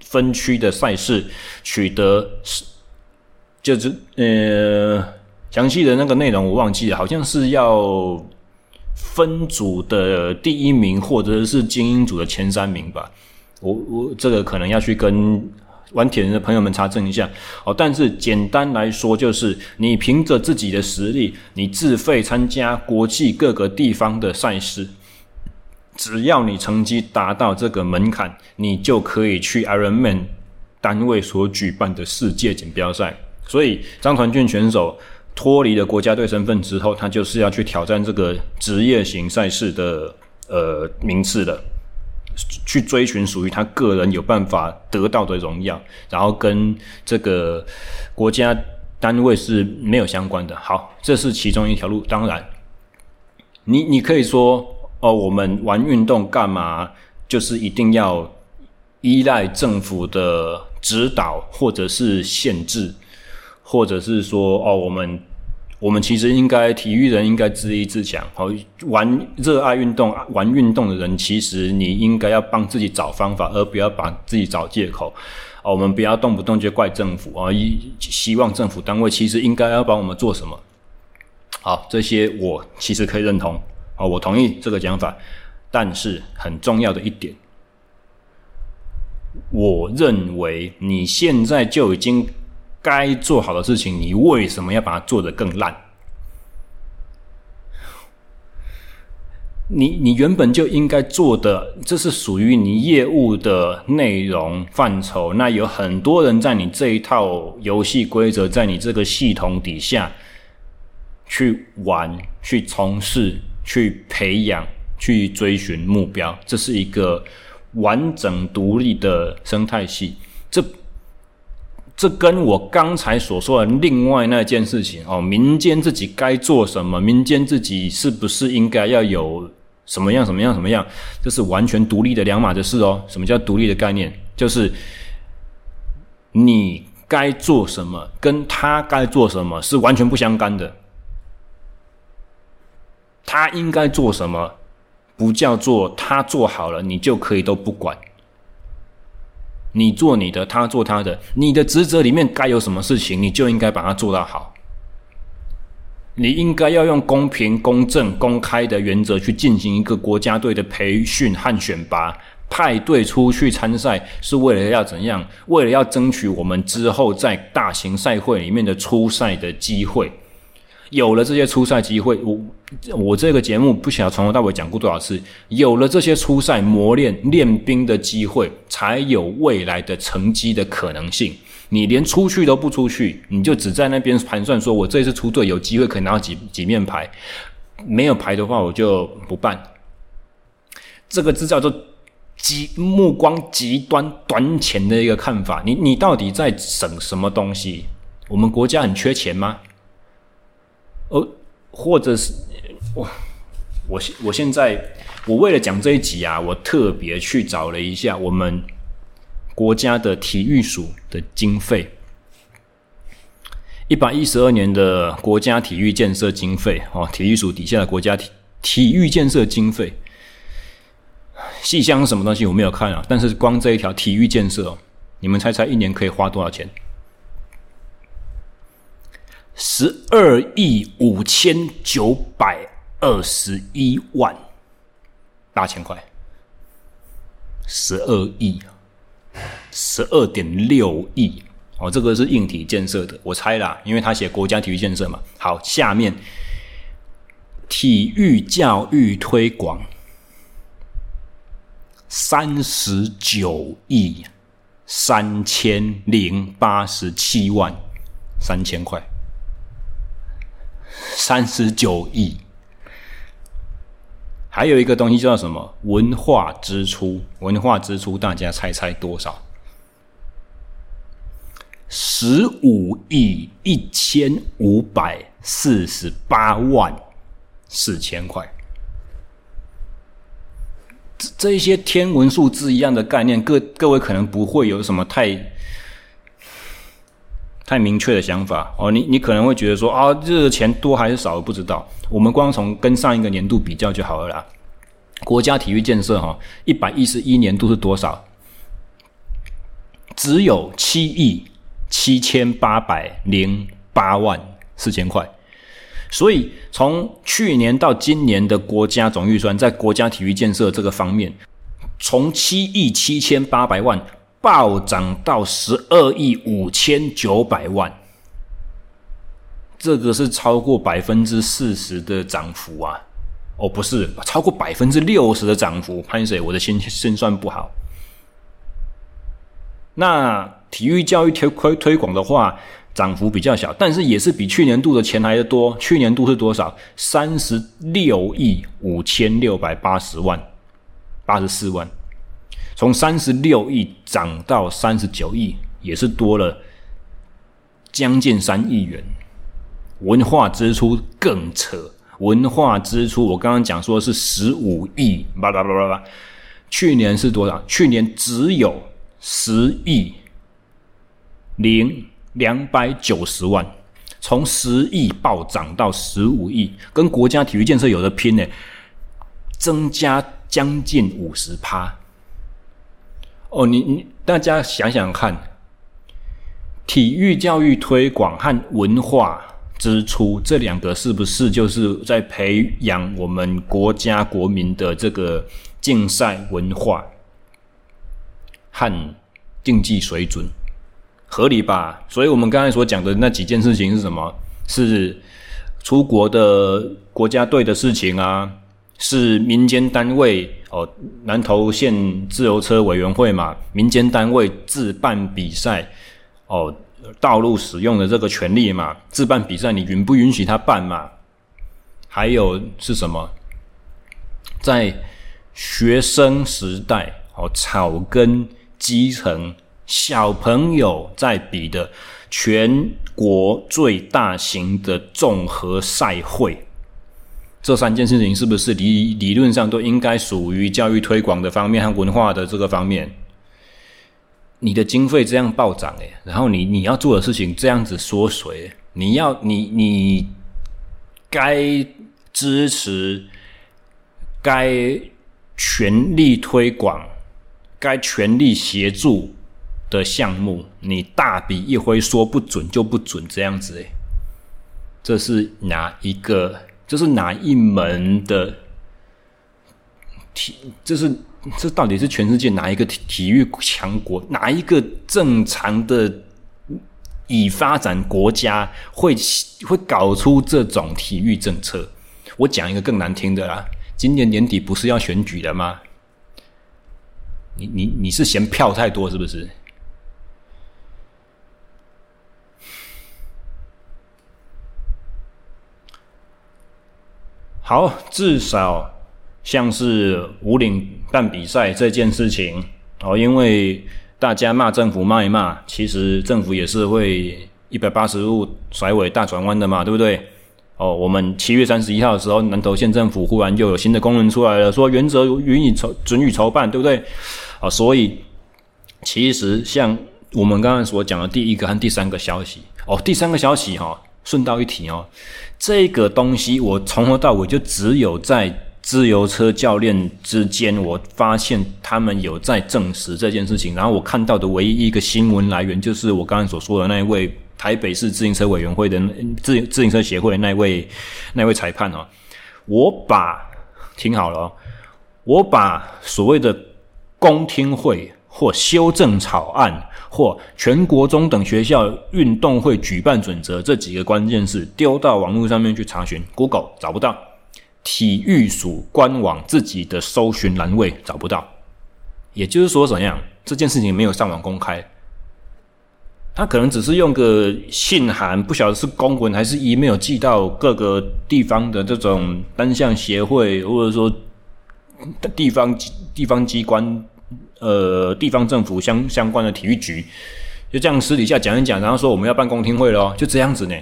分区的赛事取得是，就是呃，详细的那个内容我忘记了，好像是要分组的第一名或者是精英组的前三名吧。我我这个可能要去跟。玩铁人的朋友们查证一下哦，但是简单来说，就是你凭着自己的实力，你自费参加国际各个地方的赛事，只要你成绩达到这个门槛，你就可以去 Ironman 单位所举办的世界锦标赛。所以张团俊选手脱离了国家队身份之后，他就是要去挑战这个职业型赛事的呃名次的。去追寻属于他个人有办法得到的荣耀，然后跟这个国家单位是没有相关的。好，这是其中一条路。当然，你你可以说哦，我们玩运动干嘛？就是一定要依赖政府的指导，或者是限制，或者是说哦，我们。我们其实应该，体育人应该自立自强。好，玩热爱运动、玩运动的人，其实你应该要帮自己找方法，而不要把自己找借口。我们不要动不动就怪政府啊！希望政府单位其实应该要帮我们做什么？好，这些我其实可以认同。啊，我同意这个讲法。但是很重要的一点，我认为你现在就已经。该做好的事情，你为什么要把它做得更烂？你你原本就应该做的，这是属于你业务的内容范畴。那有很多人在你这一套游戏规则，在你这个系统底下去玩、去从事、去培养、去追寻目标，这是一个完整独立的生态系。这。这跟我刚才所说的另外那件事情哦，民间自己该做什么，民间自己是不是应该要有什么样什么样什么样，这是完全独立的两码子事哦。什么叫独立的概念？就是你该做什么，跟他该做什么是完全不相干的。他应该做什么，不叫做他做好了，你就可以都不管。你做你的，他做他的，你的职责里面该有什么事情，你就应该把它做到好。你应该要用公平、公正、公开的原则去进行一个国家队的培训和选拔，派队出去参赛是为了要怎样？为了要争取我们之后在大型赛会里面的出赛的机会。有了这些出赛机会，我我这个节目不晓得从头到尾讲过多少次。有了这些初赛磨练练兵的机会，才有未来的成绩的可能性。你连出去都不出去，你就只在那边盘算说，我这次出队有机会可以拿到几几面牌，没有牌的话我就不办。这个字叫做极目光极端短浅的一个看法。你你到底在省什么东西？我们国家很缺钱吗？哦，或者是我我我现在我为了讲这一集啊，我特别去找了一下我们国家的体育署的经费，一百一十二年的国家体育建设经费哦，体育署底下的国家体体育建设经费，细项什么东西我没有看啊，但是光这一条体育建设哦，你们猜猜一年可以花多少钱？十二亿五千九百二十一万八千块，十二亿，十二点六亿。哦，这个是硬体建设的，我猜啦，因为他写国家体育建设嘛。好，下面。体育教育推广。三十九亿。三千零八十七万三千块。三十九亿，还有一个东西叫什么？文化支出，文化支出，大家猜猜多少？十五亿一千五百四十八万四千块。这这一些天文数字一样的概念，各各位可能不会有什么太。太明确的想法哦，你你可能会觉得说啊，这个钱多还是少，不知道。我们光从跟上一个年度比较就好了啦。国家体育建设哈，一百一十一年度是多少？只有七亿七千八百零八万四千块。所以从去年到今年的国家总预算，在国家体育建设这个方面，从七亿七千八百万。暴涨到十二亿五千九百万，这个是超过百分之四十的涨幅啊！哦，不是，超过百分之六十的涨幅。潘水，我的心心算不好。那体育教育推推推广的话，涨幅比较小，但是也是比去年度的钱来的多。去年度是多少？三十六亿五千六百八十万，八十四万。从三十六亿涨到三十九亿，也是多了将近三亿元。文化支出更扯，文化支出我刚刚讲说是十五亿，巴拉巴拉巴。去年是多少？去年只有十亿零两百九十万，从十亿暴涨到十五亿，跟国家体育建设有得拼呢，增加将近五十趴。哦，你你大家想想看，体育教育推广和文化支出这两个是不是就是在培养我们国家国民的这个竞赛文化和竞技水准？合理吧？所以我们刚才所讲的那几件事情是什么？是出国的国家队的事情啊。是民间单位哦，南投县自由车委员会嘛，民间单位自办比赛哦，道路使用的这个权利嘛，自办比赛你允不允许他办嘛？还有是什么？在学生时代哦，草根基层小朋友在比的全国最大型的综合赛会。这三件事情是不是理理论上都应该属于教育推广的方面和文化的这个方面？你的经费这样暴涨诶，然后你你要做的事情这样子缩水，你要你你该支持、该全力推广、该全力协助的项目，你大笔一挥说不准就不准这样子诶，这是哪一个？这是哪一门的体？这是这到底是全世界哪一个体体育强国，哪一个正常的已发展国家会会搞出这种体育政策？我讲一个更难听的啦，今年年底不是要选举了吗？你你你是嫌票太多是不是？好，至少。像是武岭办比赛这件事情哦，因为大家骂政府骂一骂，其实政府也是会一百八十度甩尾大转弯的嘛，对不对？哦，我们七月三十一号的时候，南投县政府忽然又有新的公文出来了，说原则予以筹准予筹办，对不对？啊、哦，所以其实像我们刚刚所讲的第一个和第三个消息哦，第三个消息哈、哦，顺道一提哦，这个东西我从头到尾就只有在。自由车教练之间，我发现他们有在证实这件事情。然后我看到的唯一一个新闻来源，就是我刚才所说的那一位台北市自行车委员会的自自行车协会的那位那位裁判哦。我把听好了哦，我把所谓的公听会或修正草案或全国中等学校运动会举办准则这几个关键字丢到网络上面去查询，Google 找不到。体育署官网自己的搜寻栏位找不到，也就是说怎样？这件事情没有上网公开，他可能只是用个信函，不晓得是公文还是 email 寄到各个地方的这种单项协会，或者说地方地方机关，呃，地方政府相相关的体育局，就这样私底下讲一讲，然后说我们要办公听会咯，就这样子呢。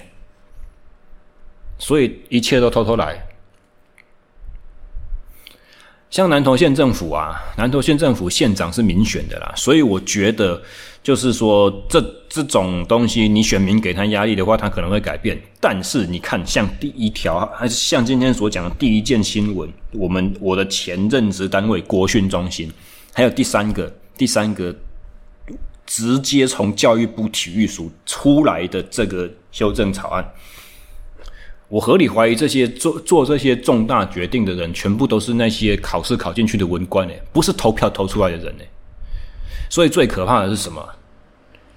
所以一切都偷偷来。像南投县政府啊，南投县政府县长是民选的啦，所以我觉得就是说，这这种东西，你选民给他压力的话，他可能会改变。但是你看，像第一条，还是像今天所讲的第一件新闻，我们我的前任职单位国训中心，还有第三个第三个直接从教育部体育署出来的这个修正草案。我合理怀疑，这些做做这些重大决定的人，全部都是那些考试考进去的文官诶，不是投票投出来的人诶。所以最可怕的是什么？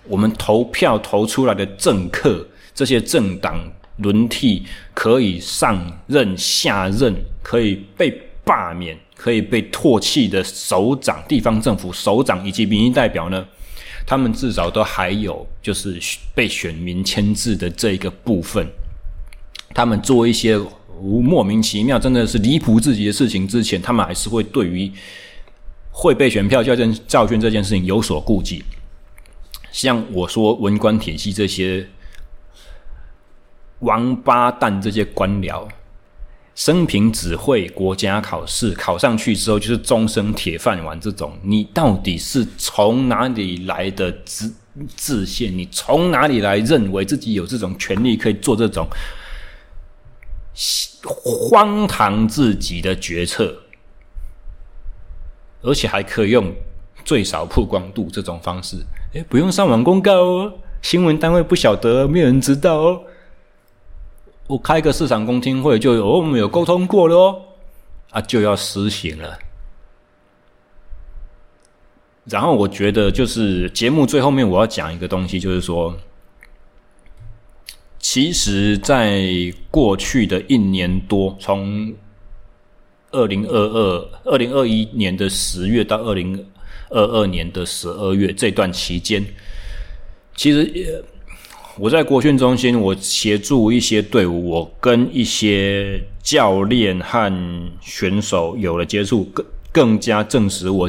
我们投票投出来的政客，这些政党轮替可以上任下任，可以被罢免，可以被唾弃的首长、地方政府首长以及民意代表呢？他们至少都还有就是被选民签字的这一个部分。他们做一些莫名其妙、真的是离谱至极的事情之前，他们还是会对于会被选票教训教训这件事情有所顾忌。像我说文官体系这些王八蛋，这些官僚，生平只会国家考试，考上去之后就是终身铁饭碗。这种你到底是从哪里来的自自信？你从哪里来认为自己有这种权利可以做这种？荒唐自己的决策，而且还可以用最少曝光度这种方式，诶，不用上网公告哦，新闻单位不晓得，没有人知道哦。我开个市场公听会就有，我们有沟通过了哦，啊，就要实行了。然后我觉得，就是节目最后面我要讲一个东西，就是说。其实，在过去的一年多，从二零二二、二零二一年的十月到二零二二年的十二月这段期间，其实我在国训中心，我协助一些队伍，我跟一些教练和选手有了接触，更更加证实我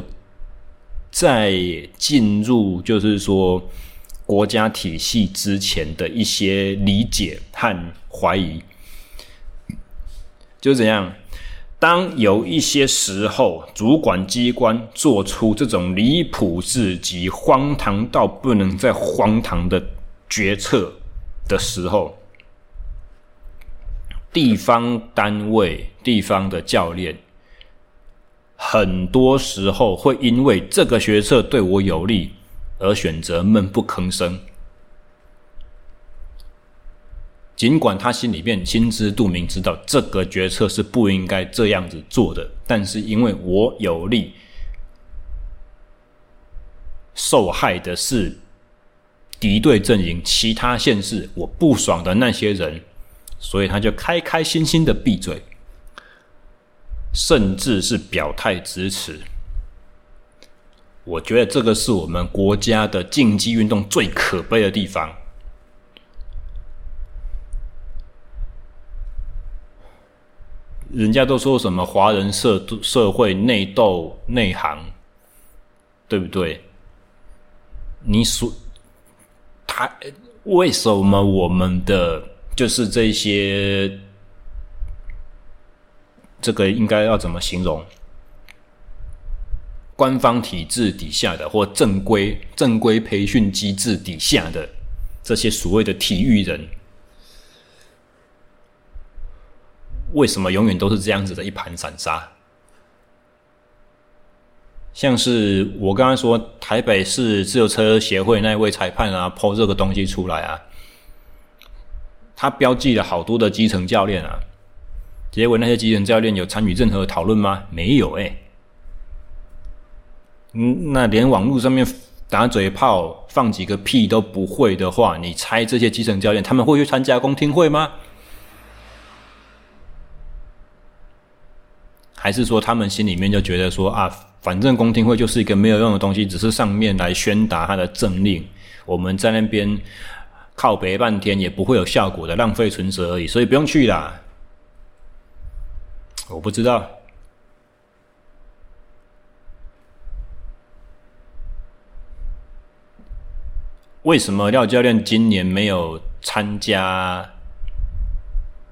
在进入，就是说。国家体系之前的一些理解和怀疑，就怎样？当有一些时候，主管机关做出这种离谱至极、荒唐到不能再荒唐的决策的时候，地方单位、地方的教练，很多时候会因为这个决策对我有利。而选择闷不吭声，尽管他心里面心知肚明，知道这个决策是不应该这样子做的，但是因为我有利，受害的是敌对阵营，其他县市我不爽的那些人，所以他就开开心心的闭嘴，甚至是表态支持。我觉得这个是我们国家的竞技运动最可悲的地方。人家都说什么华人社社会内斗内行，对不对？你说他为什么我们的就是这些这个应该要怎么形容？官方体制底下的或正规正规培训机制底下的这些所谓的体育人。为什么永远都是这样子的一盘散沙？像是我刚刚说台北市自由车协会那位裁判啊抛这个东西出来啊，他标记了好多的基层教练啊，结果那些基层教练有参与任何讨论吗？没有哎、欸。嗯，那连网络上面打嘴炮、放几个屁都不会的话，你猜这些基层教练他们会去参加公听会吗？还是说他们心里面就觉得说啊，反正公听会就是一个没有用的东西，只是上面来宣达他的政令，我们在那边靠北半天也不会有效果的，浪费唇舌而已，所以不用去啦。我不知道为什么廖教练今年没有参加，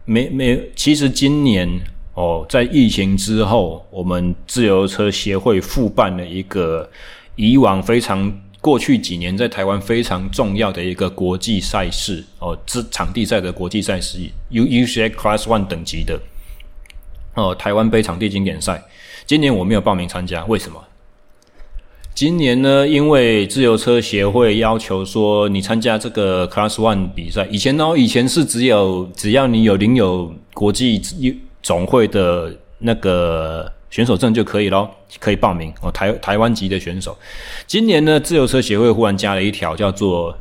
没没，其实今年。哦，在疫情之后，我们自由车协会复办了一个以往非常过去几年在台湾非常重要的一个国际赛事哦，这场地赛的国际赛事，U U C Class One 等级的哦，台湾杯场地经典赛。今年我没有报名参加，为什么？今年呢，因为自由车协会要求说，你参加这个 Class One 比赛，以前呢，以前是只有只要你有领有国际总会的那个选手证就可以咯，可以报名哦。台台湾籍的选手，今年呢，自由车协会忽然加了一条，叫做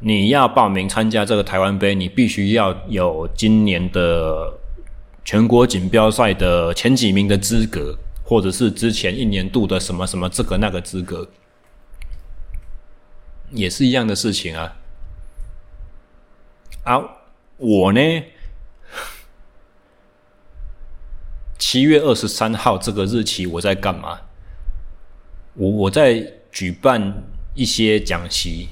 你要报名参加这个台湾杯，你必须要有今年的全国锦标赛的前几名的资格，或者是之前一年度的什么什么这个那个资格，也是一样的事情啊。啊，我呢？七月二十三号这个日期我在干嘛？我我在举办一些讲习，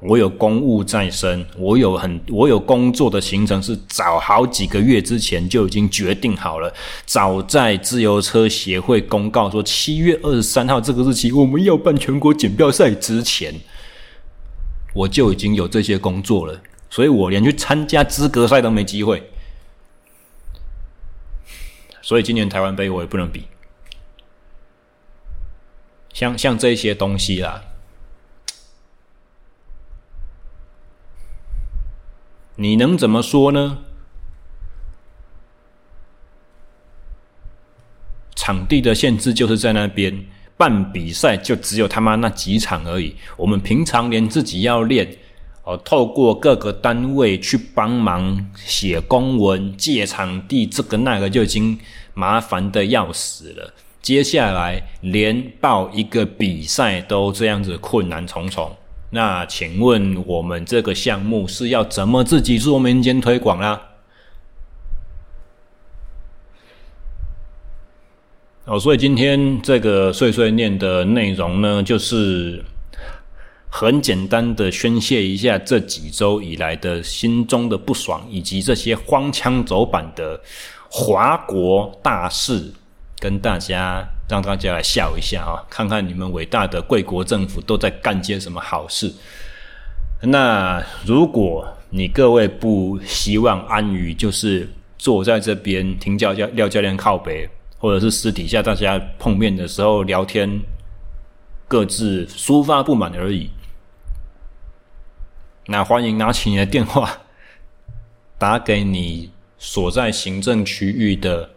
我有公务在身，我有很我有工作的行程是早好几个月之前就已经决定好了。早在自由车协会公告说七月二十三号这个日期我们要办全国锦标赛之前，我就已经有这些工作了，所以我连去参加资格赛都没机会。所以今年台湾杯我也不能比，像像这些东西啦，你能怎么说呢？场地的限制就是在那边，办比赛就只有他妈那几场而已。我们平常连自己要练。透过各个单位去帮忙写公文、借场地，这个那个就已经麻烦的要死了。接下来连报一个比赛都这样子困难重重，那请问我们这个项目是要怎么自己做民间推广啦？哦，所以今天这个碎碎念的内容呢，就是。很简单的宣泄一下这几周以来的心中的不爽，以及这些荒腔走板的华国大事，跟大家让大家来笑一下啊，看看你们伟大的贵国政府都在干些什么好事。那如果你各位不希望安于就是坐在这边听教教廖教练靠北，或者是私底下大家碰面的时候聊天，各自抒发不满而已。那欢迎拿起你的电话，打给你所在行政区域的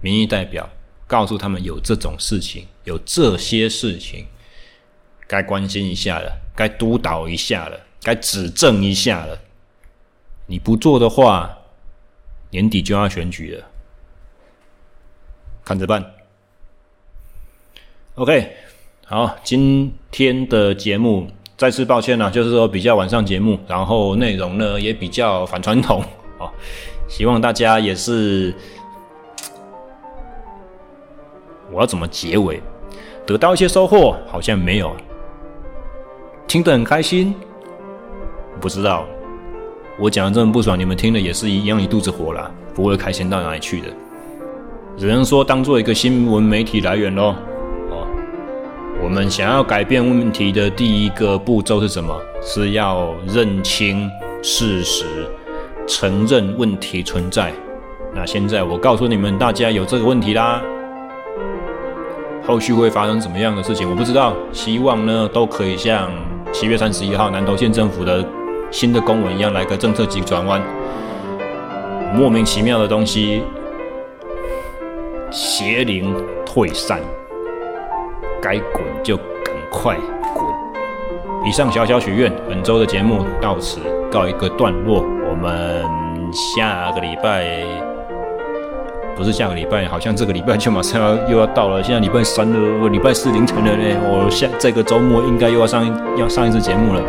民意代表，告诉他们有这种事情，有这些事情，该关心一下了，该督导一下了，该指正一下了。你不做的话，年底就要选举了，看着办。OK，好，今天的节目再次抱歉了，就是说比较晚上节目，然后内容呢也比较反传统 哦，希望大家也是。我要怎么结尾？得到一些收获？好像没有。听得很开心？不知道。我讲的这么不爽，你们听了也是一样一肚子火啦，不会开心到哪里去的。只能说当做一个新闻媒体来源喽。我们想要改变问题的第一个步骤是什么？是要认清事实，承认问题存在。那现在我告诉你们，大家有这个问题啦。后续会发生什么样的事情，我不知道。希望呢，都可以像七月三十一号南投县政府的新的公文一样，来个政策急转弯。莫名其妙的东西，邪灵退散，该滚就赶快滚。以上小小许愿，本周的节目到此告一个段落，我们下个礼拜。不是下个礼拜，好像这个礼拜就马上要又要到了。现在礼拜三了，礼拜四凌晨了呢。我下这个周末应该又要上要上一次节目了。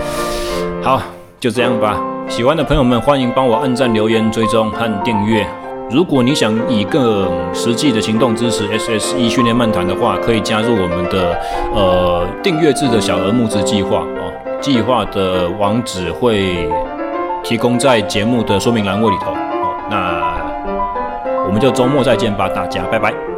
好，就这样吧。喜欢的朋友们，欢迎帮我按赞、留言、追踪和订阅。如果你想以更实际的行动支持 SSE 训练漫谈的话，可以加入我们的呃订阅制的小额募资计划哦。计划的网址会提供在节目的说明栏位里头哦。那。我们就周末再见吧，大家拜拜。